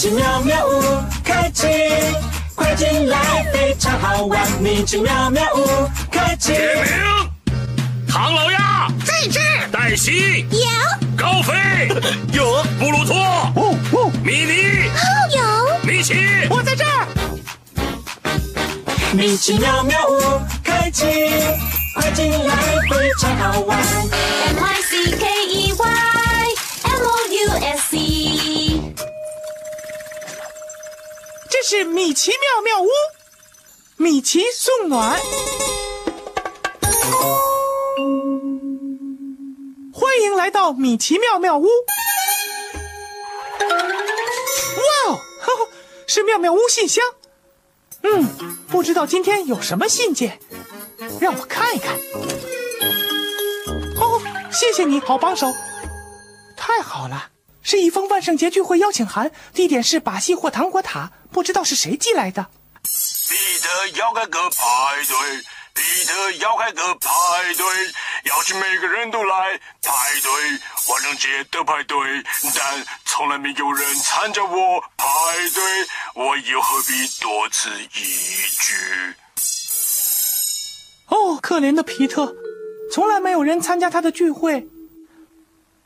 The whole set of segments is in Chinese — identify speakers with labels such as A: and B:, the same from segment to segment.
A: 奇妙妙屋开启，快进来，非常好玩。米奇妙妙屋开启，
B: 点名：唐老鸭在这，黛西
C: 有
B: 高飞
A: 有
B: 布鲁托
D: 哦哦，
B: 米妮
C: 哦有，
B: 米奇。
D: 我在这儿。
A: 米奇妙妙屋开启，快进来，非常好玩。
C: M I C K E Y M O U S E。
D: 是米奇妙妙屋，米奇送暖。欢迎来到米奇妙妙屋。哇哦，呵呵是妙妙屋信箱。嗯，不知道今天有什么信件，让我看一看。哦，谢谢你好帮手，太好了，是一封万圣节聚会邀请函，地点是把戏或糖果塔，不知道是谁寄来的。
B: 彼得要开个派对，彼得要开个派对，邀请每个人都来派对，万圣节的派对，但从来没有人参加我派对，我又何必多此一举？
D: 哦，可怜的皮特，从来没有人参加他的聚会。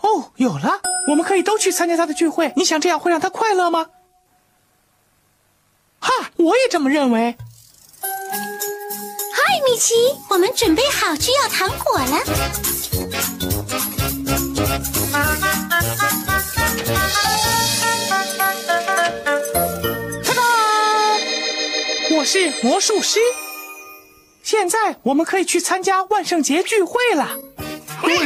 D: 哦，有了，我们可以都去参加他的聚会。你想这样会让他快乐吗？哈，我也这么认为。
C: 嗨，米奇，我们准备好去要糖果了。
D: 哒哒，我是魔术师。现在我们可以去参加万圣节聚会了。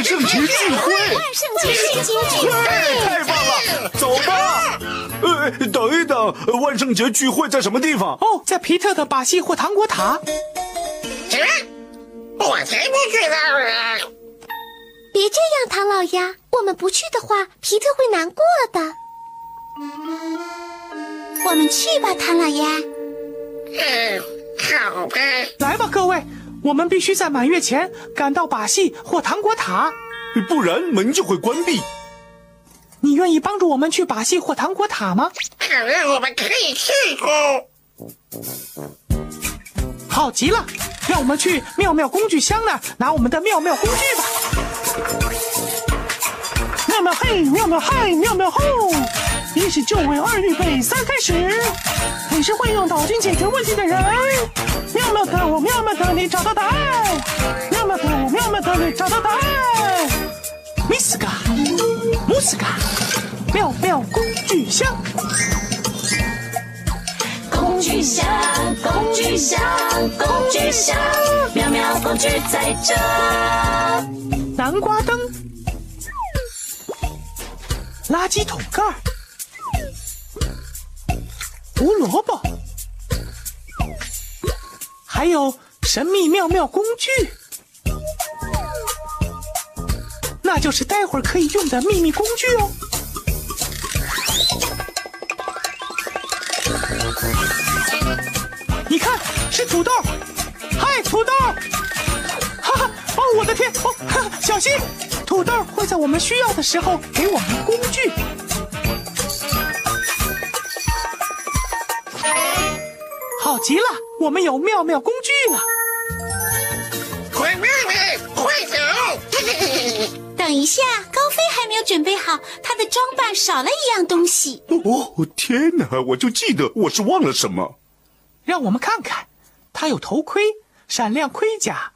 B: 万圣节聚会，
C: 万圣节节聚会，
B: 太棒了，走吧。
E: 呃，等一等，万圣节聚会在什么地方？
D: 哦，在皮特的把戏或糖果塔。
F: 我才不知道呢！
C: 别这样，唐老鸭，我们不去的话，皮特会难过的。我们去吧，唐老鸭。
F: 嗯，好吧。
D: 来吧，各位，我们必须在满月前赶到把戏或糖果塔。
E: 不然门就会关闭。
D: 你愿意帮助我们去把戏或糖果塔吗？
F: 好让我们可以去哦。
D: 好极了，让我们去妙妙工具箱那儿拿我们的妙妙工具吧。妙妙嘿，妙妙嗨，妙妙吼！一起就位，二预备，三开始。你是会用脑筋解决问题的人。妙妙的我，妙妙的你，找到答案。妙妙的我，妙妙的你，找到答案。米斯嘎，姆斯嘎，妙妙工具箱。
C: 工具箱，工具箱，工具箱，妙妙工具在这。
D: 南瓜灯、垃圾桶盖、胡萝卜，还有神秘妙妙工具，那就是待会儿可以用的秘密工具哦。你看，是土豆，嗨，土豆！哈哈，哦，我的天，哦，哈哈小心，土豆会在我们需要的时候给我们工具。极了，我们有妙妙工具了。
F: 快妹妹，快走！
C: 等一下，高飞还没
G: 没有准备好，他的装扮少了一样东西。
E: 哦，天哪！我就记得我是忘了什么。
D: 让我们看看，他有头盔、闪亮盔甲。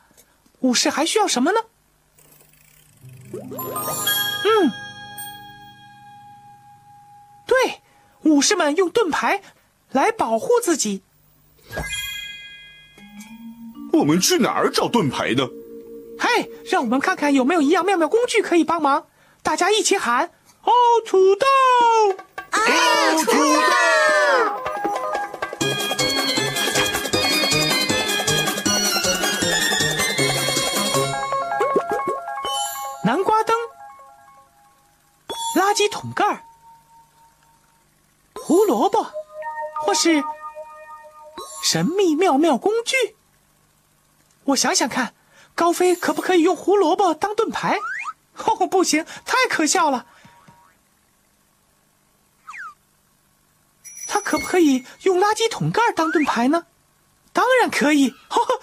D: 武士还需要什么呢？嗯，对，武士们用盾牌来保护自己。
E: 我们去哪儿找盾牌呢？
D: 嘿，让我们看看有没有一样妙妙工具可以帮忙。大家一起喊：“哦，土豆！
G: 哦，土豆！”
D: 南瓜灯、垃圾桶盖、胡萝卜，或是神秘妙妙工具。我想想看，高飞可不可以用胡萝卜当盾牌？哦，不行，太可笑了。他可不可以用垃圾桶盖当盾牌呢？当然可以。呵呵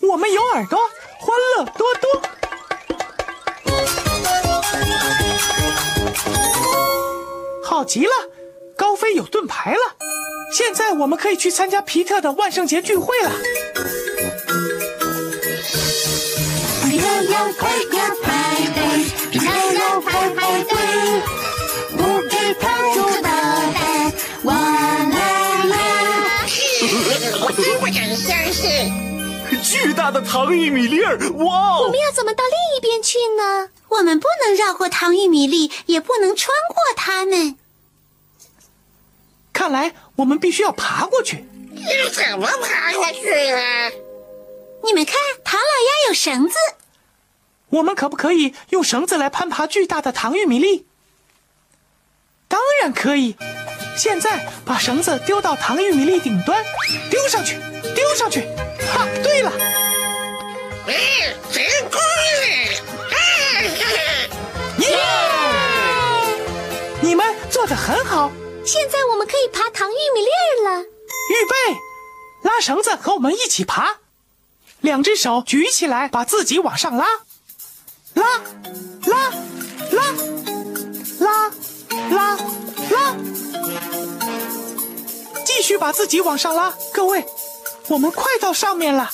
D: 我们有耳朵，欢乐多多。好极了，高飞有盾牌了。现在我们可以去参加皮特的万圣节聚会了。
C: 快要快要排队，快要排排队，不给他做捣蛋，我来啦！
F: 我真不敢相信。
E: 巨大的糖玉米粒儿，哇哦！
G: 我们要怎么到另一边去呢？我们不能绕过糖玉米粒，也不能穿过它们。
D: 看来我们必须要爬过去。
F: 要怎么爬过去呀？
G: 你们看，唐老鸭有绳子。
D: 我们可不可以用绳子来攀爬巨大的糖玉米粒？当然可以。现在把绳子丢到糖玉米粒顶端，丢上去，丢上去。哈，对了，
F: 哎，成功了！
D: 耶！你们做的很好。
G: 现在我们可以爬糖玉米粒了。
D: 预备，拉绳子，和我们一起爬。两只手举起来，把自己往上拉，拉，拉，拉，拉，拉，拉。继续把自己往上拉，各位，我们快到上面了。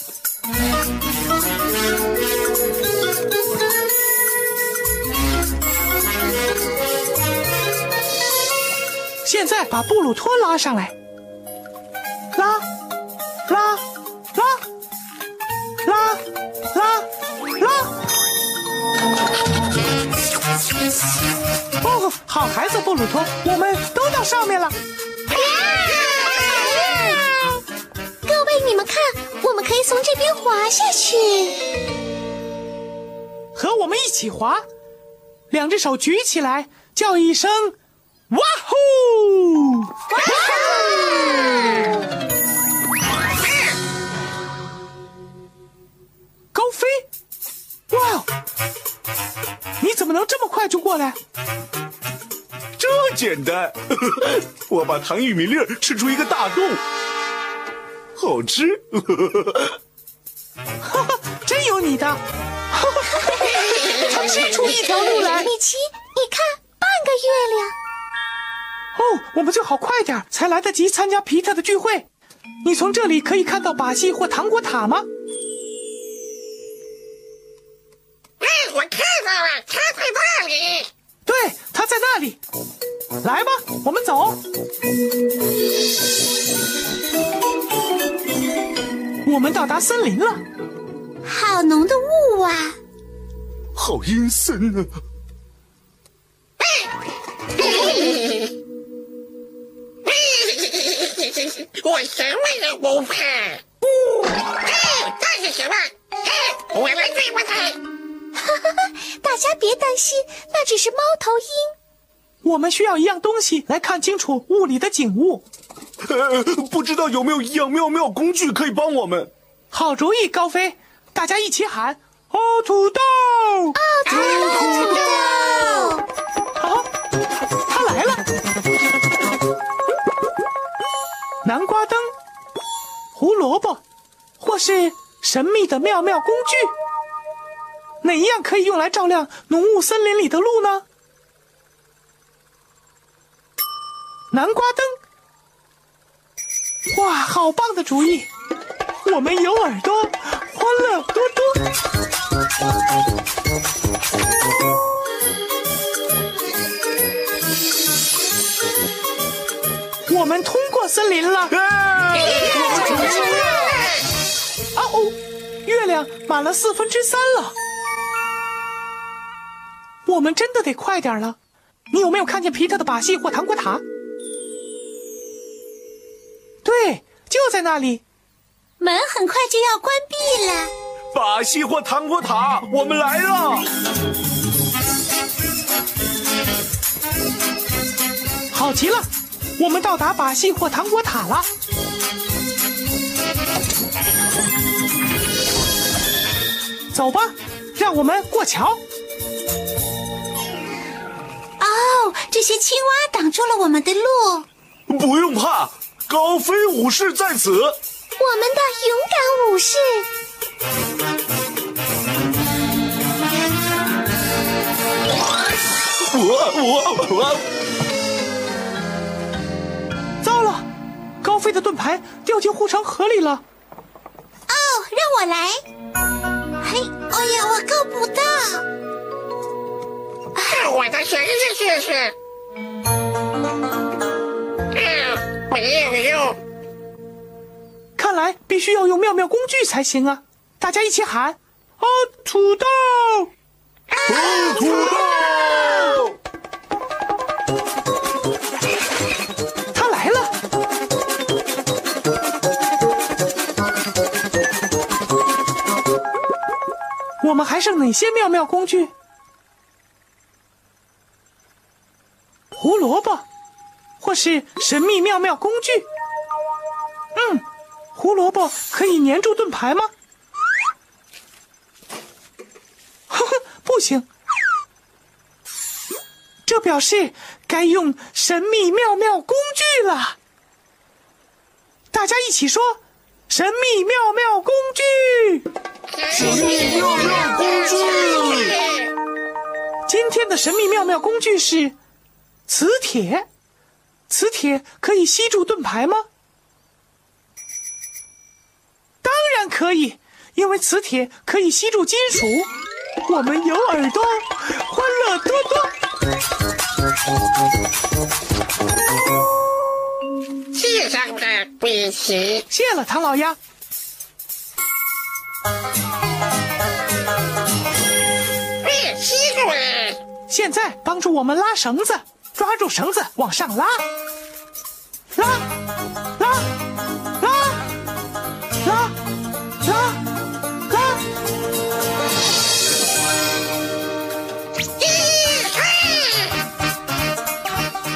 D: 现在把布鲁托拉上来，拉，拉，拉，拉，拉，拉。哦，好孩子，布鲁托，我们都到上面了。
G: 各位，你们看，我们可以从这边滑下去。
D: 和我们一起滑，两只手举起来，叫一声“哇呼”！哇高飞，哇哦！你怎么能这么快就过来？
E: 这简单，我把糖玉米粒儿吃出一个大洞，好吃。
D: 哈哈，真有你的！哈哈，他吃出一条路来。
G: 米奇，你看，半个月亮。
D: 哦，我们最好快点，才来得及参加皮特的聚会。你从这里可以看到把戏或糖果塔吗？
F: 哎，我看到了，他在那里。
D: 对，他在那里。来吧，我们走。我们到达森林了，
G: 好浓的雾啊！
E: 好阴森啊！
F: 我什么都不怕。嘿，这是什么？嘿，我来对付它。
G: 大家别担心，那只是猫头鹰。
D: 我们需要一样东西来看清楚雾里的景物。
E: 呃，不知道有没有一样妙妙工具可以帮我们？
D: 好主意，高飞！大家一起喊：“哦，土豆！”
G: 哦，土豆，土豆！
D: 南瓜灯、胡萝卜，或是神秘的妙妙工具。哪一样可以用来照亮浓雾森林里的路呢？南瓜灯。哇，好棒的主意！我们有耳朵，欢乐多多。们通过森林了。啊哦，月亮满了四分之三了。我们真的得快点了。你有没有看见皮特的把戏或糖果塔？对，就在那里。
G: 门很快就要关闭了。
E: 把戏或糖果塔，我们来了！
D: 好极了，我们到达把戏或糖果塔了。走吧，让我们过桥。
G: 哦，这些青蛙挡住了我们的路。
E: 不用怕，高飞武士在此。
G: 我们的勇敢武士。
E: 我我我！
D: 糟高飞的盾牌掉进护城河里了。
G: 哦，让我来。嘿，哎呀，我够不到。
F: 我的绳子试试。嗯，没有用。
D: 看来必须要用妙妙工具才行啊！大家一起喊：哦，土豆！
E: 啊，土豆！
D: 我们还剩哪些妙妙工具？胡萝卜，或是神秘妙妙工具？嗯。胡萝卜可以粘住盾牌吗？呵呵，不行。这表示该用神秘妙妙工具了。大家一起说：神秘妙妙工具！
E: 神秘妙妙工具！
D: 今天的神秘妙妙工具是磁铁。磁铁可以吸住盾牌吗？当然可以，因为磁铁可以吸住金属。我们有耳朵，欢乐多多。
F: 谢上的笔旗，
D: 谢了，唐老鸭。现在帮助我们拉绳子，抓住绳子往上拉，拉，拉，拉，拉，拉，拉。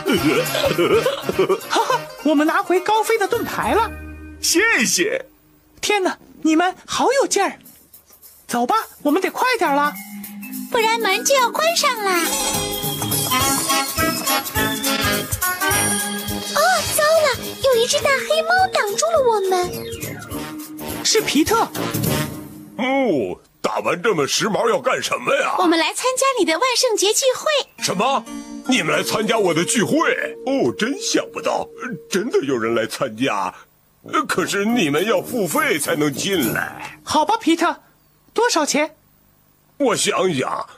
D: 哈哈，我们拿回高飞的盾牌了。
E: 谢谢。
D: 天哪，你们好有劲儿！走吧，我们得快点了，
G: 不然门就要关上啦。哦，糟了，有一只大黑猫挡住了我们。
D: 是皮特。
B: 哦，打扮这么时髦要干什么呀？
G: 我们来参加你的万圣节聚会。
B: 什么？你们来参加我的聚会？哦，真想不到，真的有人来参加。可是你们要付费才能进来。
D: 好吧，皮特，多少钱？
B: 我想想，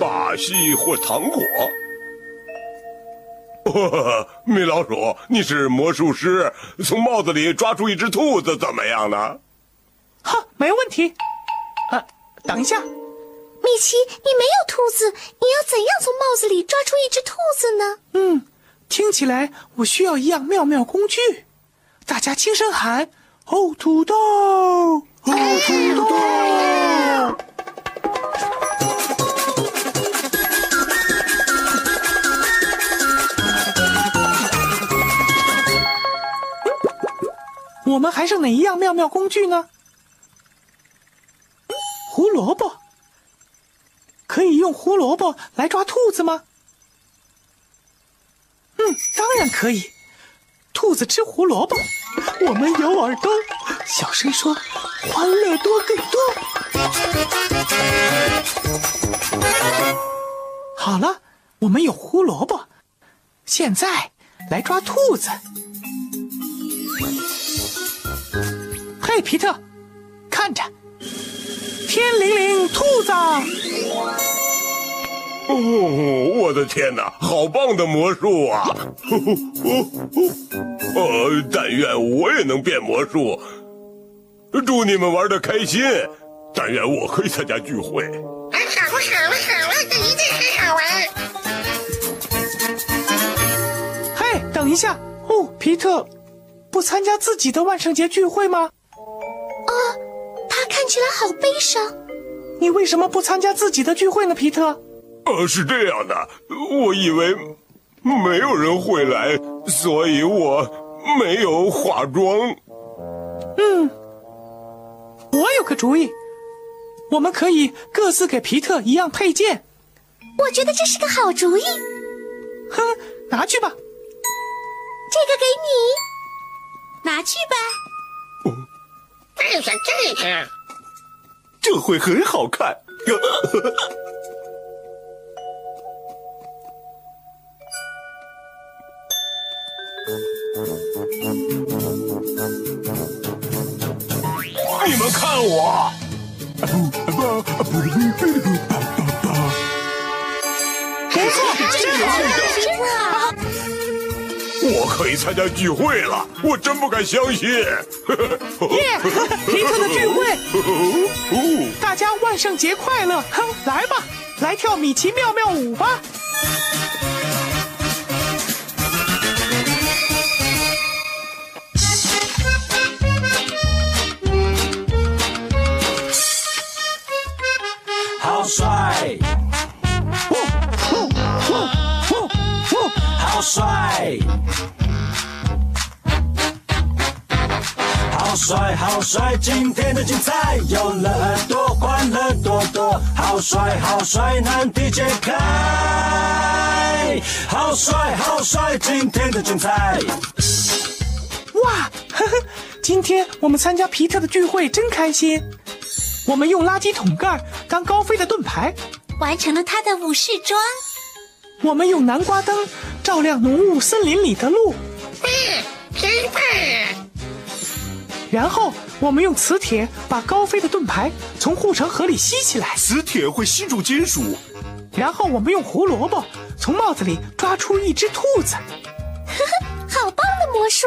B: 把戏或糖果。哦，米老鼠，你是魔术师，从帽子里抓出一只兔子，怎么样呢？
D: 哈，没问题。啊，等一下，
G: 米奇，你没有兔子，你要怎样从帽子里抓出一只兔子呢？
D: 嗯，听起来我需要一样妙妙工具。大家轻声喊：“哦，土豆！哦，土豆！”我们还剩哪一样妙妙工具呢？胡萝卜，可以用胡萝卜来抓兔子吗？嗯，当然可以。兔子吃胡萝卜，我们有耳朵。小声说：“欢乐多更多。好了，我们有胡萝卜，现在来抓兔子。嘿，皮特，看着，天灵灵兔子！
H: 哦，我的天哪，好棒的魔术啊！呃，但愿我也能变魔术。祝你们玩的开心，但愿我可以参加聚会。
F: 啊，好啊，好啊，好啊，这一定很好玩。
D: 嘿，等一下，哦，皮特，不参加自己的万圣节聚会吗？
G: 哦，他看起来好悲伤。
D: 你为什么不参加自己的聚会呢，皮特？
H: 呃，是这样的，我以为没有人会来，所以我没有化妆。
D: 嗯，我有个主意，我们可以各自给皮特一样配件。
G: 我觉得这是个好主意。
D: 哼，拿去吧。
G: 这个给你，拿去吧。
F: 戴上这个，
E: 这会很好看。
H: 你们看我，
D: 不错，真好。
H: 我可以参加聚会了，我真不敢相信。
D: 耶，皮特的聚会，大家万圣节快乐！哼，来吧，来跳米奇妙妙舞吧。
A: 帅，好帅！今天的精彩有了耳朵，欢乐多多。好帅，好帅，难题解开。好帅，好帅！今天的精彩。
D: 哇，呵呵，今天我们参加皮特的聚会真开心。我们用垃圾桶盖当高飞的盾牌，
G: 完成了他的武士装。
D: 我们用南瓜灯照亮浓雾森林里的路，
F: 哇，真棒！
D: 然后我们用磁铁把高飞的盾牌从护城河里吸起来，
E: 磁铁会吸住金属，
D: 然后我们用胡萝卜从帽子里抓出一只兔子。
G: 呵 呵好棒的魔术！